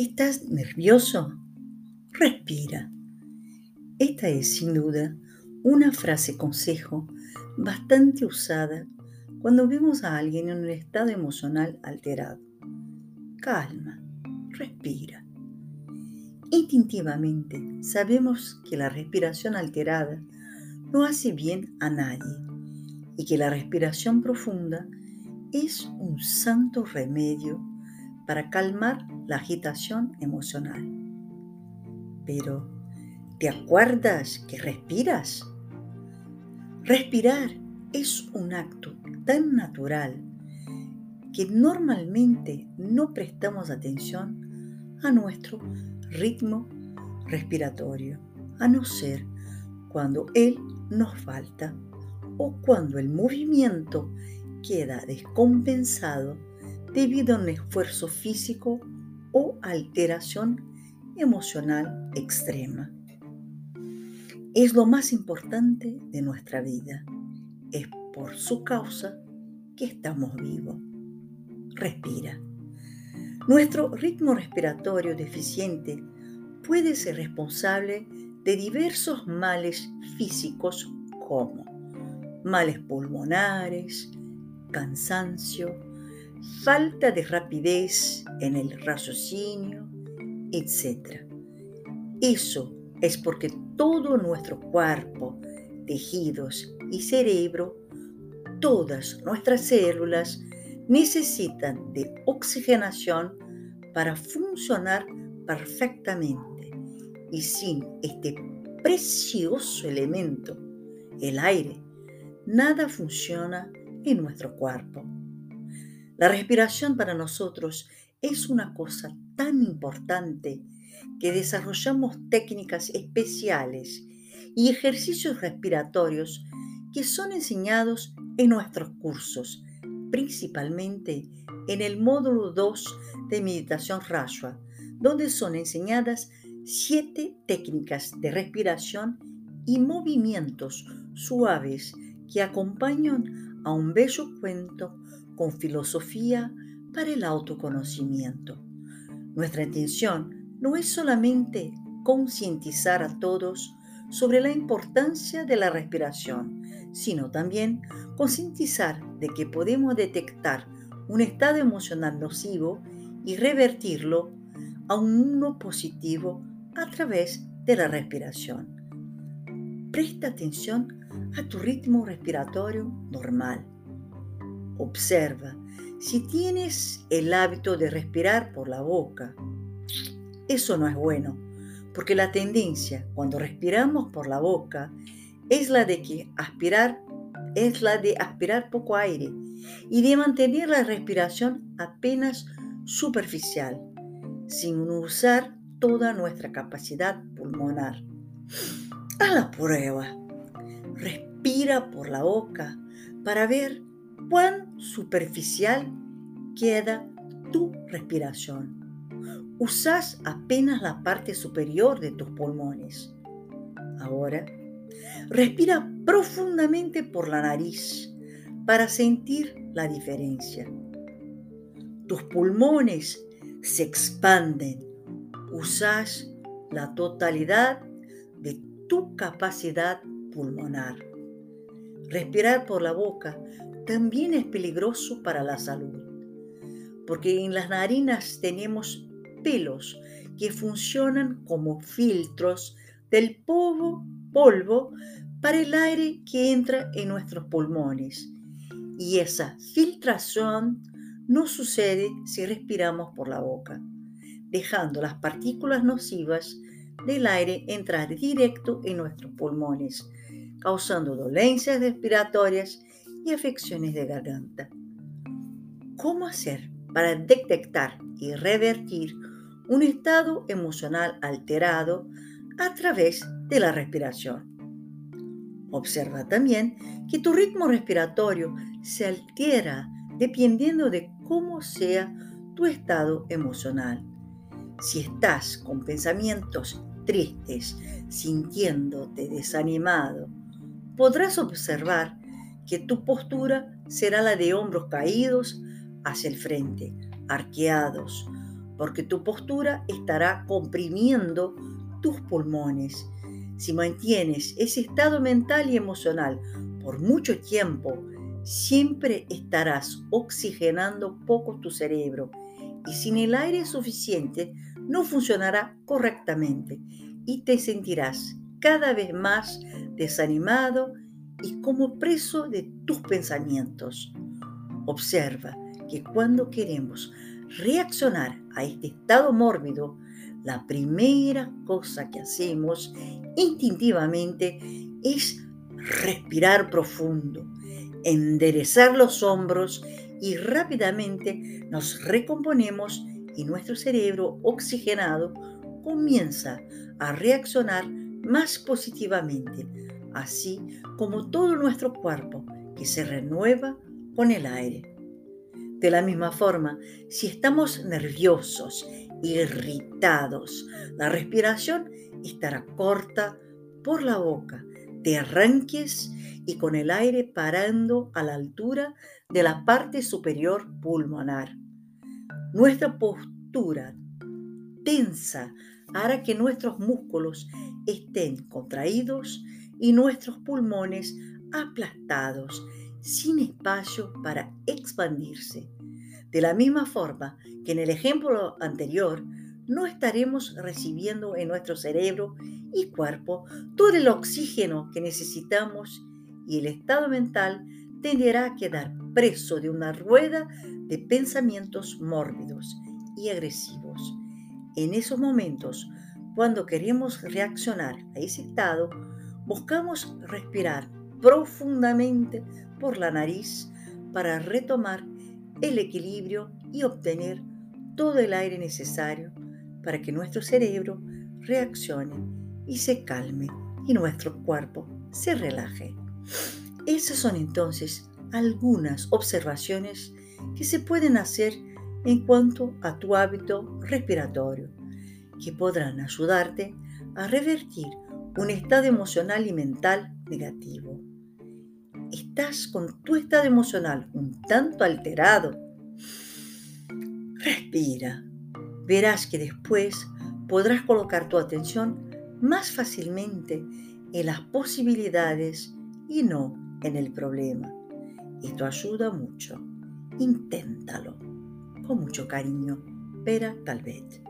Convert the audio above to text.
¿Estás nervioso? Respira. Esta es sin duda una frase consejo bastante usada cuando vemos a alguien en un estado emocional alterado. Calma, respira. Instintivamente sabemos que la respiración alterada no hace bien a nadie y que la respiración profunda es un santo remedio para calmar la agitación emocional. Pero, ¿te acuerdas que respiras? Respirar es un acto tan natural que normalmente no prestamos atención a nuestro ritmo respiratorio, a no ser cuando él nos falta o cuando el movimiento queda descompensado debido a un esfuerzo físico o alteración emocional extrema. Es lo más importante de nuestra vida. Es por su causa que estamos vivos. Respira. Nuestro ritmo respiratorio deficiente puede ser responsable de diversos males físicos como males pulmonares, cansancio, falta de rapidez en el raciocinio, etc. Eso es porque todo nuestro cuerpo, tejidos y cerebro, todas nuestras células necesitan de oxigenación para funcionar perfectamente. Y sin este precioso elemento, el aire, nada funciona en nuestro cuerpo. La respiración para nosotros es una cosa tan importante que desarrollamos técnicas especiales y ejercicios respiratorios que son enseñados en nuestros cursos principalmente en el módulo 2 de meditación Rashwa, donde son enseñadas siete técnicas de respiración y movimientos suaves que acompañan a un bello cuento con filosofía para el autoconocimiento. Nuestra intención no es solamente concientizar a todos sobre la importancia de la respiración, sino también concientizar de que podemos detectar un estado emocional nocivo y revertirlo a un uno positivo a través de la respiración. Presta atención a tu ritmo respiratorio normal. Observa si tienes el hábito de respirar por la boca. Eso no es bueno porque la tendencia cuando respiramos por la boca es la de que aspirar es la de aspirar poco aire y de mantener la respiración apenas superficial, sin usar toda nuestra capacidad pulmonar. A la prueba. Respira por la boca para ver cuán superficial queda tu respiración usas apenas la parte superior de tus pulmones. Ahora, respira profundamente por la nariz para sentir la diferencia. Tus pulmones se expanden. Usas la totalidad de tu capacidad pulmonar. Respirar por la boca también es peligroso para la salud, porque en las narinas tenemos pelos que funcionan como filtros del polvo, polvo para el aire que entra en nuestros pulmones. Y esa filtración no sucede si respiramos por la boca, dejando las partículas nocivas del aire entrar directo en nuestros pulmones, causando dolencias respiratorias afecciones de garganta. ¿Cómo hacer para detectar y revertir un estado emocional alterado a través de la respiración. Observa también que tu ritmo respiratorio se altera dependiendo de cómo sea tu estado emocional. Si estás con pensamientos tristes, sintiéndote desanimado, podrás observar que tu postura será la de hombros caídos hacia el frente, arqueados, porque tu postura estará comprimiendo tus pulmones. Si mantienes ese estado mental y emocional por mucho tiempo, siempre estarás oxigenando poco tu cerebro y sin el aire suficiente no funcionará correctamente y te sentirás cada vez más desanimado y como preso de tus pensamientos. Observa que cuando queremos reaccionar a este estado mórbido, la primera cosa que hacemos instintivamente es respirar profundo, enderezar los hombros y rápidamente nos recomponemos y nuestro cerebro oxigenado comienza a reaccionar más positivamente, así como todo nuestro cuerpo que se renueva con el aire. De la misma forma, si estamos nerviosos, irritados, la respiración estará corta por la boca, de arranques y con el aire parando a la altura de la parte superior pulmonar. Nuestra postura tensa hará que nuestros músculos estén contraídos y nuestros pulmones aplastados, sin espacio para expandirse. De la misma forma que en el ejemplo anterior, no estaremos recibiendo en nuestro cerebro y cuerpo todo el oxígeno que necesitamos y el estado mental tenderá a quedar preso de una rueda de pensamientos mórbidos y agresivos. En esos momentos, cuando queremos reaccionar a ese estado, buscamos respirar profundamente por la nariz para retomar el equilibrio y obtener todo el aire necesario para que nuestro cerebro reaccione y se calme y nuestro cuerpo se relaje. Esas son entonces algunas observaciones que se pueden hacer en cuanto a tu hábito respiratorio, que podrán ayudarte a revertir un estado emocional y mental negativo. Estás con tu estado emocional un tanto alterado. Respira. Verás que después podrás colocar tu atención más fácilmente en las posibilidades y no en el problema. Esto ayuda mucho. Inténtalo. Con mucho cariño. Pera Calvet.